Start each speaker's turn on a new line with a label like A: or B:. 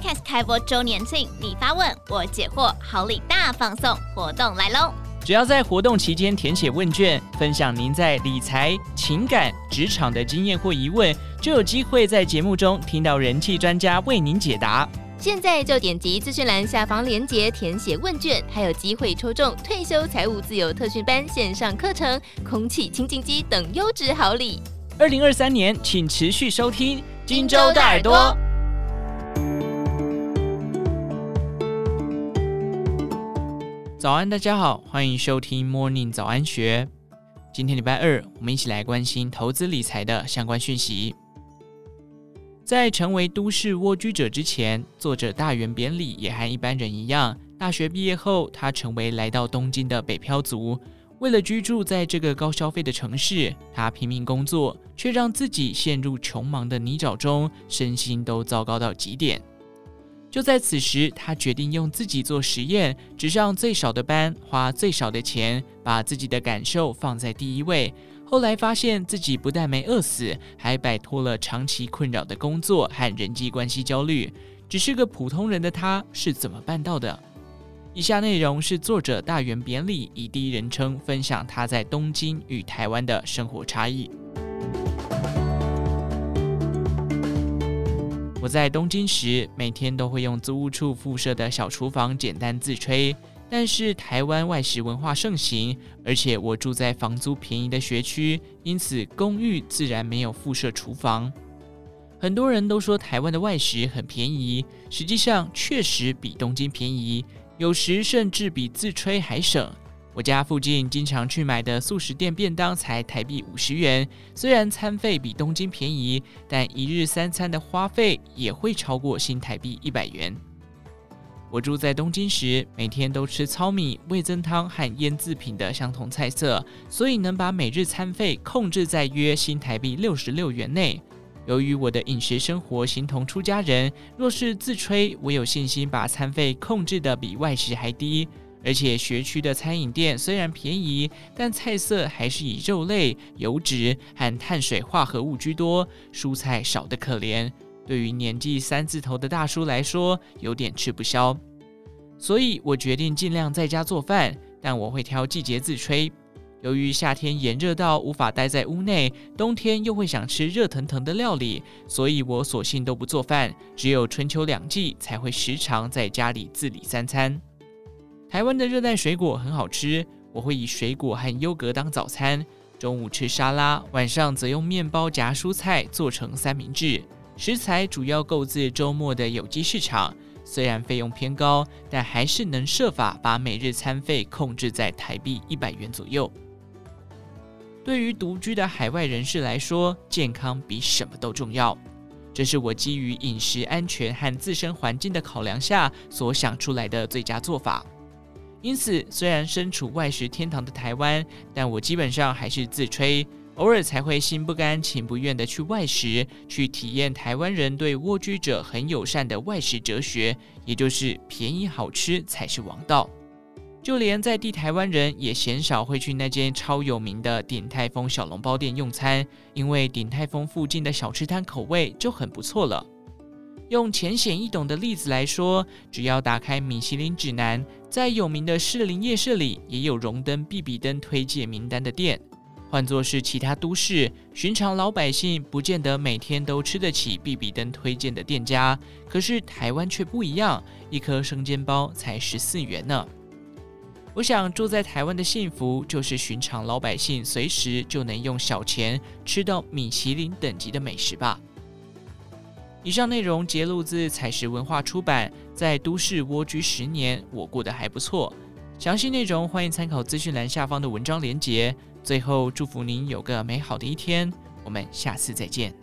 A: Podcast 开播周年庆，你发问我解惑，好礼大放送活动来喽！
B: 只要在活动期间填写问卷，分享您在理财、情感、职场的经验或疑问，就有机会在节目中听到人气专家为您解答。
C: 现在就点击资讯栏下方链接填写问卷，还有机会抽中退休财务自由特训班线上课程、空气清净机等优质好礼。
B: 二零二三年，请持续收听荆州大耳朵。早安，大家好，欢迎收听 Morning 早安学。今天礼拜二，我们一起来关心投资理财的相关讯息。在成为都市蜗居者之前，作者大原扁里也和一般人一样，大学毕业后，他成为来到东京的北漂族。为了居住在这个高消费的城市，他拼命工作，却让自己陷入穷忙的泥沼中，身心都糟糕到极点。就在此时，他决定用自己做实验，只上最少的班，花最少的钱，把自己的感受放在第一位。后来发现自己不但没饿死，还摆脱了长期困扰的工作和人际关系焦虑。只是个普通人的他，是怎么办到的？以下内容是作者大原扁理以第一人称分享他在东京与台湾的生活差异。我在东京时，每天都会用租屋处附设的小厨房简单自炊。但是台湾外食文化盛行，而且我住在房租便宜的学区，因此公寓自然没有附设厨房。很多人都说台湾的外食很便宜，实际上确实比东京便宜，有时甚至比自炊还省。我家附近经常去买的速食店便当才台币五十元，虽然餐费比东京便宜，但一日三餐的花费也会超过新台币一百元。我住在东京时，每天都吃糙米、味增汤和腌制品的相同菜色，所以能把每日餐费控制在约新台币六十六元内。由于我的饮食生活形同出家人，若是自吹，我有信心把餐费控制得比外食还低。而且学区的餐饮店虽然便宜，但菜色还是以肉类、油脂和碳水化合物居多，蔬菜少得可怜。对于年纪三字头的大叔来说，有点吃不消，所以我决定尽量在家做饭，但我会挑季节自炊。由于夏天炎热到无法待在屋内，冬天又会想吃热腾腾的料理，所以我索性都不做饭，只有春秋两季才会时常在家里自理三餐。台湾的热带水果很好吃，我会以水果和优格当早餐，中午吃沙拉，晚上则用面包夹蔬菜做成三明治。食材主要购自周末的有机市场，虽然费用偏高，但还是能设法把每日餐费控制在台币一百元左右。对于独居的海外人士来说，健康比什么都重要。这是我基于饮食安全和自身环境的考量下所想出来的最佳做法。因此，虽然身处外食天堂的台湾，但我基本上还是自吹。偶尔才会心不甘情不愿地去外食，去体验台湾人对蜗居者很友善的外食哲学，也就是便宜好吃才是王道。就连在地台湾人也鲜少会去那间超有名的鼎泰丰小笼包店用餐，因为鼎泰丰附近的小吃摊口味就很不错了。用浅显易懂的例子来说，只要打开米其林指南，在有名的士林夜市里也有荣登必比登推荐名单的店。换作是其他都市，寻常老百姓不见得每天都吃得起必比登推荐的店家。可是台湾却不一样，一颗生煎包才十四元呢。我想住在台湾的幸福，就是寻常老百姓随时就能用小钱吃到米其林等级的美食吧。以上内容节录自采石文化出版，在都市蜗居十年，我过得还不错。详细内容欢迎参考资讯栏下方的文章连结。最后，祝福您有个美好的一天，我们下次再见。